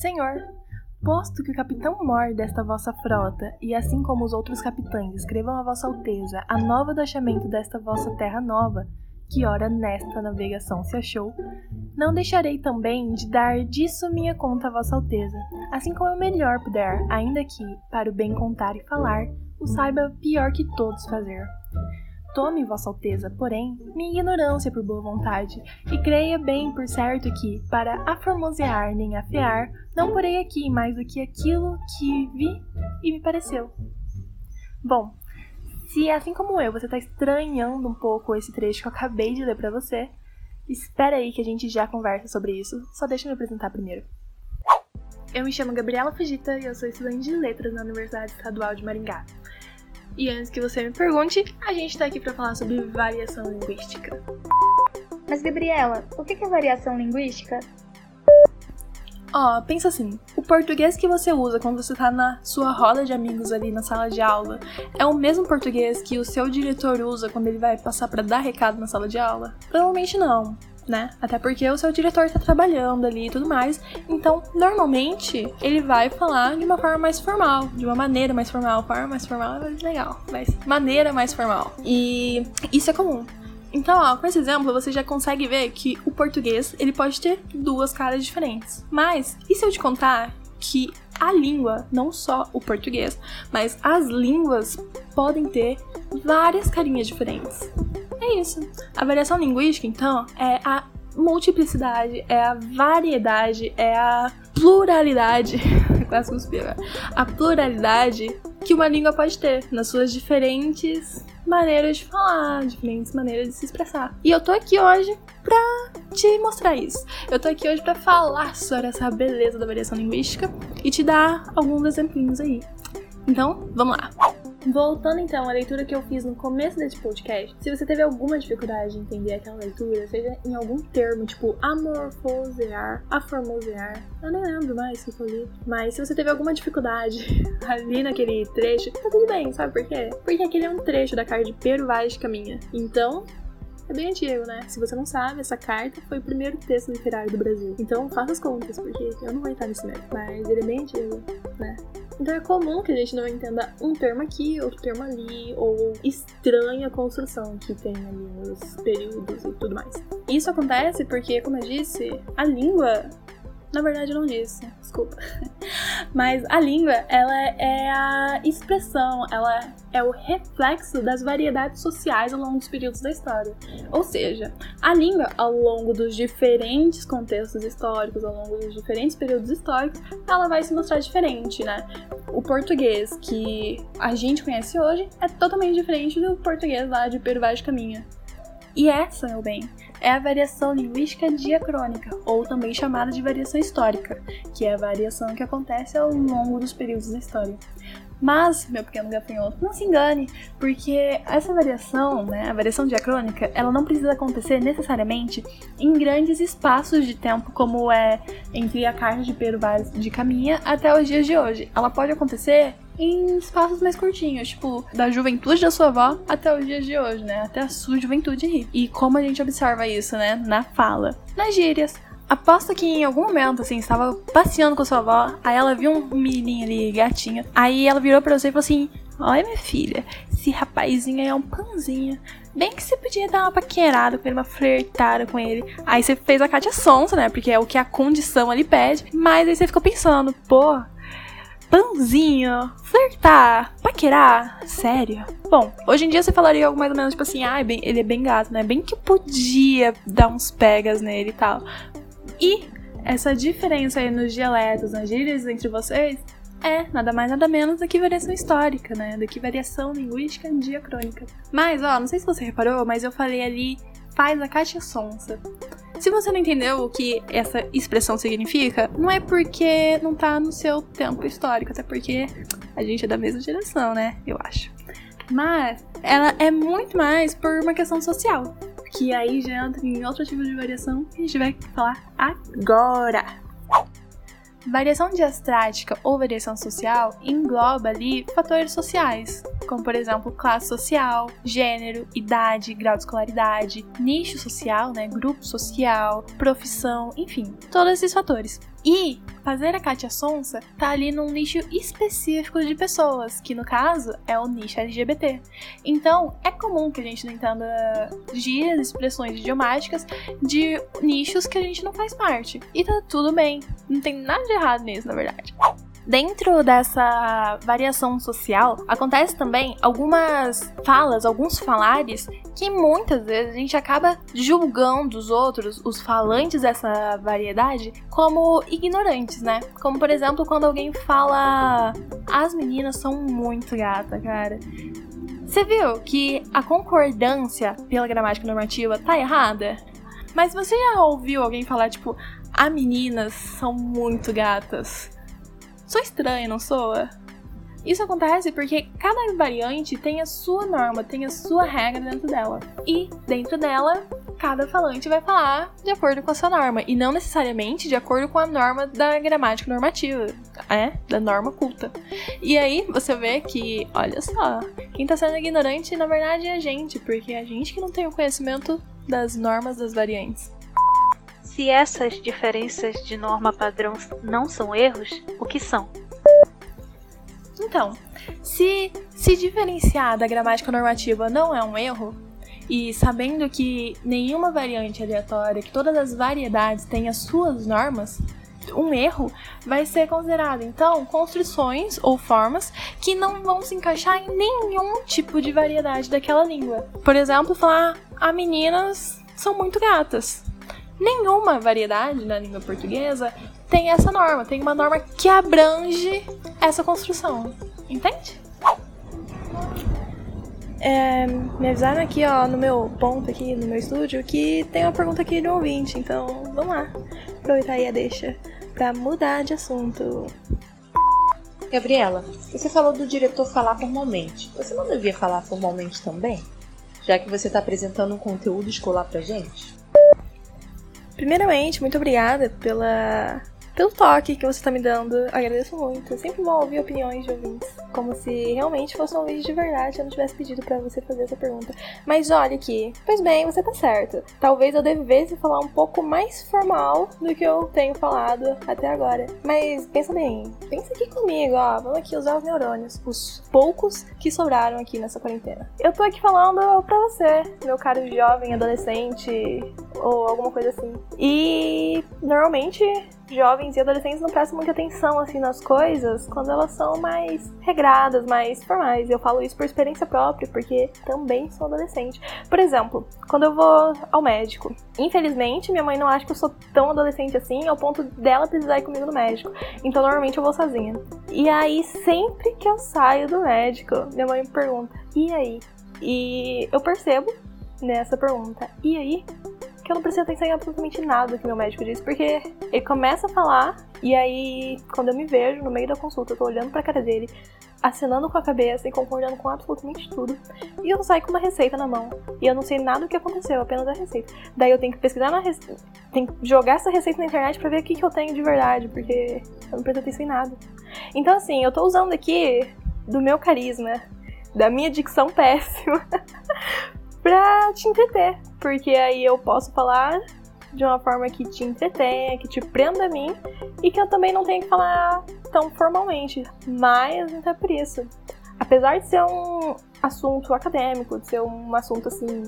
Senhor, posto que o capitão mor desta vossa frota, e assim como os outros capitães escrevam a vossa alteza a nova achamento desta vossa terra nova, que ora nesta navegação se achou, não deixarei também de dar disso minha conta a vossa alteza, assim como eu melhor puder, ainda que, para o bem contar e falar, o saiba pior que todos fazer. Tome, Vossa Alteza, porém, minha ignorância por boa vontade, e creia bem por certo que, para aformosear nem afear, não porei aqui mais do que aquilo que vi e me pareceu. Bom, se assim como eu você está estranhando um pouco esse trecho que eu acabei de ler para você, espera aí que a gente já conversa sobre isso, só deixa eu me apresentar primeiro. Eu me chamo Gabriela Fugita e eu sou estudante de letras na Universidade Estadual de Maringá. E antes que você me pergunte, a gente tá aqui para falar sobre variação linguística. Mas, Gabriela, o que é variação linguística? Ó, oh, pensa assim: o português que você usa quando você tá na sua roda de amigos ali na sala de aula é o mesmo português que o seu diretor usa quando ele vai passar para dar recado na sala de aula? Provavelmente não né? Até porque o seu diretor tá trabalhando ali e tudo mais. Então, normalmente, ele vai falar de uma forma mais formal, de uma maneira mais formal. Forma mais formal é mais legal, mas maneira mais formal. E isso é comum. Então, ó, com esse exemplo, você já consegue ver que o português, ele pode ter duas caras diferentes. Mas, e se eu te contar que a língua, não só o português, mas as línguas podem ter várias carinhas diferentes? É isso. A variação linguística, então, é a multiplicidade, é a variedade, é a pluralidade. Quase cuspi agora. A pluralidade que uma língua pode ter nas suas diferentes maneiras de falar, diferentes maneiras de se expressar. E eu tô aqui hoje pra te mostrar isso. Eu tô aqui hoje pra falar sobre essa beleza da variação linguística e te dar alguns exemplinhos aí. Então, vamos lá. Voltando então à leitura que eu fiz no começo desse podcast, se você teve alguma dificuldade em entender aquela leitura, seja em algum termo, tipo amorfosear, aformosear, eu nem lembro mais o que eu li, mas se você teve alguma dificuldade ali naquele trecho, tá tudo bem, sabe por quê? Porque aquele é um trecho da carta de Pero de Caminha. Então, é bem antigo, né? Se você não sabe, essa carta foi o primeiro texto literário do Brasil. Então faça as contas, porque eu não vou entrar nesse mérito. Mas ele é bem antigo, né? Então é comum que a gente não entenda um termo aqui, outro termo ali, ou estranha construção que tem ali nos períodos e tudo mais. Isso acontece porque, como eu disse, a língua na verdade, eu não disse, desculpa. Mas a língua, ela é a expressão, ela é o reflexo das variedades sociais ao longo dos períodos da história. Ou seja, a língua, ao longo dos diferentes contextos históricos, ao longo dos diferentes períodos históricos, ela vai se mostrar diferente, né? O português que a gente conhece hoje é totalmente diferente do português lá de Peru Vaz de Caminha. E essa, meu bem, é a variação linguística diacrônica, ou também chamada de variação histórica, que é a variação que acontece ao longo dos períodos da história. Mas, meu pequeno gafanhoto, não se engane, porque essa variação, né, a variação diacrônica, ela não precisa acontecer necessariamente em grandes espaços de tempo, como é entre a carta de Pero de Caminha até os dias de hoje. Ela pode acontecer em espaços mais curtinhos, tipo, da juventude da sua avó até os dias de hoje, né? Até a sua juventude E como a gente observa isso, né? Na fala. Nas gírias. Aposto que em algum momento, assim, estava passeando com a sua avó, aí ela viu um menininho ali, gatinho. Aí ela virou pra você e falou assim: Olha, minha filha, esse rapazinho aí é um panzinho. Bem que você podia dar uma paquerada com ele, uma flertada com ele. Aí você fez a Katia Sonsa, né? Porque é o que a condição ali pede. Mas aí você ficou pensando, pô, pãozinho, flertar, paquerar, sério. Bom, hoje em dia você falaria algo mais ou menos tipo assim, ah, ele é bem gato, né? Bem que podia dar uns pegas nele e tal. E essa diferença aí nos dialetos, nas gírias entre vocês, é nada mais nada menos do que variação histórica, né? Do que variação linguística diacrônica. Mas, ó, não sei se você reparou, mas eu falei ali faz a caixa sonsa. Se você não entendeu o que essa expressão significa, não é porque não tá no seu tempo histórico, até porque a gente é da mesma geração, né? Eu acho. Mas ela é muito mais por uma questão social. Que aí já entra em outro tipo de variação que a gente vai falar agora. Variação diastrática ou variação social engloba ali fatores sociais, como por exemplo classe social, gênero, idade, grau de escolaridade, nicho social, né, grupo social, profissão, enfim, todos esses fatores. E fazer a Katia Sonsa tá ali num nicho específico de pessoas, que no caso é o nicho LGBT. Então, é comum que a gente não entenda gírias, expressões idiomáticas de nichos que a gente não faz parte. E tá tudo bem, não tem nada de errado nisso, na verdade. Dentro dessa variação social, acontece também algumas falas, alguns falares que muitas vezes a gente acaba julgando os outros, os falantes dessa variedade, como ignorantes, né? Como por exemplo, quando alguém fala: as meninas são muito gatas, cara. Você viu que a concordância pela gramática normativa tá errada? Mas você já ouviu alguém falar, tipo, as meninas são muito gatas? Sou estranha, não soa? Isso acontece porque cada variante tem a sua norma, tem a sua regra dentro dela. E dentro dela, cada falante vai falar de acordo com a sua norma. E não necessariamente de acordo com a norma da gramática normativa, é? Da norma culta. E aí você vê que, olha só, quem tá sendo ignorante na verdade é a gente, porque é a gente que não tem o conhecimento das normas das variantes. Se essas diferenças de norma padrão não são erros, o que são? Então, se se diferenciar da gramática normativa não é um erro, e sabendo que nenhuma variante aleatória, que todas as variedades têm as suas normas, um erro vai ser considerado, então, construções ou formas que não vão se encaixar em nenhum tipo de variedade daquela língua. Por exemplo, falar, a ah, meninas são muito gatas nenhuma variedade na língua portuguesa tem essa norma, tem uma norma que abrange essa construção. Entende? É, me avisaram aqui, ó, no meu ponto aqui, no meu estúdio, que tem uma pergunta aqui de um ouvinte, então vamos lá. Aproveitar aí a deixa pra mudar de assunto. Gabriela, você falou do diretor falar formalmente. Você não devia falar formalmente também? Já que você está apresentando um conteúdo escolar pra gente? Primeiramente, muito obrigada pela pelo toque que você está me dando. Agradeço muito. É sempre bom ouvir opiniões de ouvintes. Como se realmente fosse um vídeo de verdade eu não tivesse pedido para você fazer essa pergunta. Mas olha aqui. Pois bem, você tá certo. Talvez eu devesse falar um pouco mais formal do que eu tenho falado até agora. Mas pensa bem. Pensa aqui comigo, ó. Vamos aqui usar os neurônios. Os poucos que sobraram aqui nessa quarentena. Eu tô aqui falando pra você, meu caro jovem, adolescente ou alguma coisa assim. E normalmente jovens e adolescentes não prestam muita atenção assim nas coisas quando elas são mais regradas, mais formais. Eu falo isso por experiência própria, porque também sou adolescente. Por exemplo, quando eu vou ao médico, infelizmente minha mãe não acha que eu sou tão adolescente assim ao ponto dela precisar ir comigo no médico. Então normalmente eu vou sozinha. E aí sempre que eu saio do médico, minha mãe me pergunta: "E aí?" E eu percebo nessa pergunta: "E aí?" Que eu não preciso atenção em absolutamente nada que meu médico diz, porque ele começa a falar e aí, quando eu me vejo no meio da consulta, eu tô olhando pra cara dele, acenando com a cabeça e concordando com absolutamente tudo, e eu saio com uma receita na mão, e eu não sei nada do que aconteceu, apenas a receita. Daí eu tenho que pesquisar na receita, tenho que jogar essa receita na internet pra ver o que, que eu tenho de verdade, porque eu não presto atenção em nada. Então, assim, eu tô usando aqui do meu carisma, da minha dicção péssima, pra te entreter. Porque aí eu posso falar de uma forma que te entretenha, que te prenda a mim e que eu também não tenho que falar tão formalmente. Mas não é por isso. Apesar de ser um assunto acadêmico, de ser um assunto assim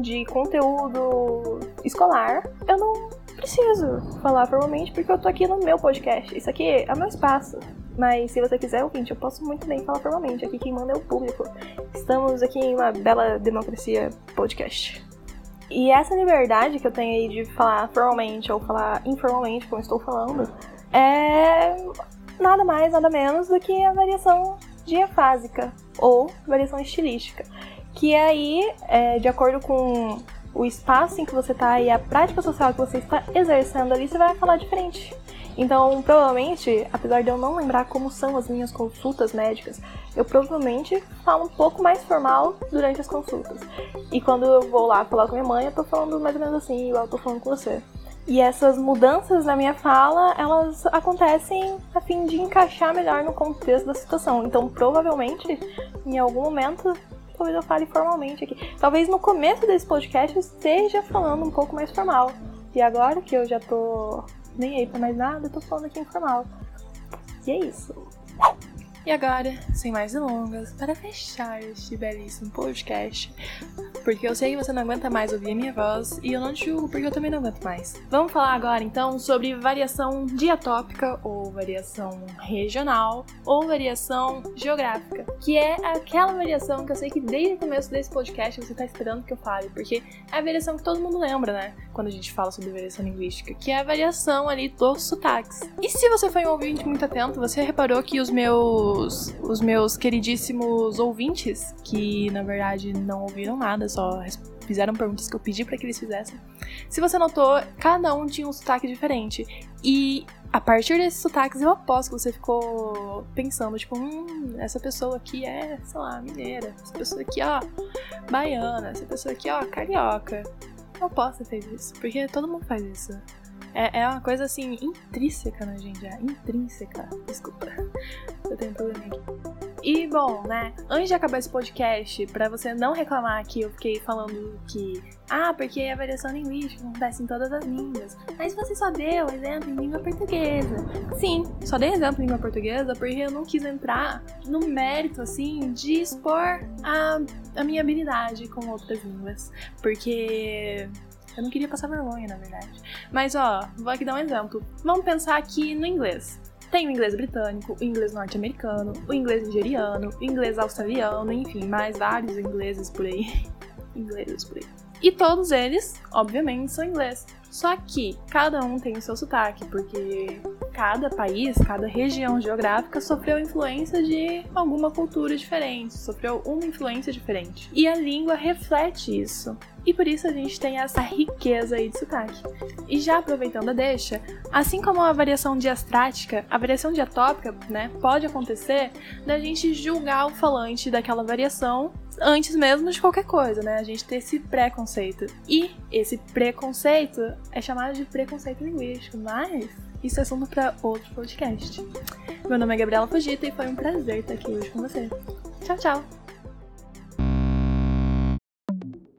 de conteúdo escolar, eu não preciso falar formalmente porque eu tô aqui no meu podcast. Isso aqui é o meu espaço. Mas se você quiser, ouvinte, eu posso muito bem falar formalmente. Aqui quem manda é o público. Estamos aqui em uma bela democracia podcast. E essa liberdade que eu tenho aí de falar formalmente ou falar informalmente, como estou falando, é nada mais, nada menos do que a variação diafásica ou variação estilística. Que é aí, é, de acordo com o espaço em que você está e a prática social que você está exercendo ali, você vai falar diferente. Então, provavelmente, apesar de eu não lembrar como são as minhas consultas médicas, eu provavelmente falo um pouco mais formal durante as consultas. E quando eu vou lá falar com minha mãe, eu tô falando mais ou menos assim, igual eu tô falando com você. E essas mudanças na minha fala, elas acontecem a fim de encaixar melhor no contexto da situação. Então, provavelmente, em algum momento, talvez eu fale formalmente aqui. Talvez no começo desse podcast eu esteja falando um pouco mais formal. E agora que eu já tô nem aí pra mais nada, eu tô falando aqui informal. E é isso. E agora, sem mais delongas, para fechar este belíssimo podcast, porque eu sei que você não aguenta mais ouvir a minha voz e eu não te julgo porque eu também não aguento mais. Vamos falar agora então sobre variação diatópica ou variação regional ou variação geográfica, que é aquela variação que eu sei que desde o começo desse podcast você está esperando que eu fale, porque é a variação que todo mundo lembra, né? Quando a gente fala sobre variação linguística, que é a variação ali dos sotaques. E se você foi um ouvinte muito atento, você reparou que os meus os, os meus queridíssimos ouvintes, que na verdade não ouviram nada, só fizeram perguntas que eu pedi para que eles fizessem. Se você notou, cada um tinha um sotaque diferente. E a partir desses sotaques, eu aposto que você ficou pensando, tipo, hum, essa pessoa aqui é, sei lá, mineira. Essa pessoa aqui, ó, baiana. Essa pessoa aqui, ó, carioca. Eu aposto que fez isso, porque todo mundo faz isso. É, é uma coisa assim, intrínseca na gente, é intrínseca. Desculpa, eu tenho um problema aqui. E bom, né? Antes de acabar esse podcast, para você não reclamar que eu fiquei falando que, ah, porque a variação linguística acontece em todas as línguas. Mas você só deu exemplo em língua portuguesa. Sim, só dei exemplo em língua portuguesa porque eu não quis entrar no mérito, assim, de expor a, a minha habilidade com outras línguas. Porque eu não queria passar vergonha, na verdade. Mas ó, vou aqui dar um exemplo. Vamos pensar aqui no inglês. Tem o inglês britânico, o inglês norte-americano, o inglês nigeriano, o inglês australiano, enfim, mais vários ingleses por aí. ingleses por aí. E todos eles, obviamente, são inglês. Só que cada um tem o seu sotaque, porque cada país, cada região geográfica sofreu influência de alguma cultura diferente, sofreu uma influência diferente. E a língua reflete isso. E por isso a gente tem essa riqueza aí de sotaque. E já aproveitando a deixa, assim como a variação diastrática, a variação diatópica, né, pode acontecer da gente julgar o falante daquela variação antes mesmo de qualquer coisa, né? A gente ter esse preconceito. E esse preconceito é chamado de preconceito linguístico, mas isso é assunto para outro podcast. Meu nome é Gabriela Fugita e foi um prazer estar aqui hoje com você. Tchau, tchau!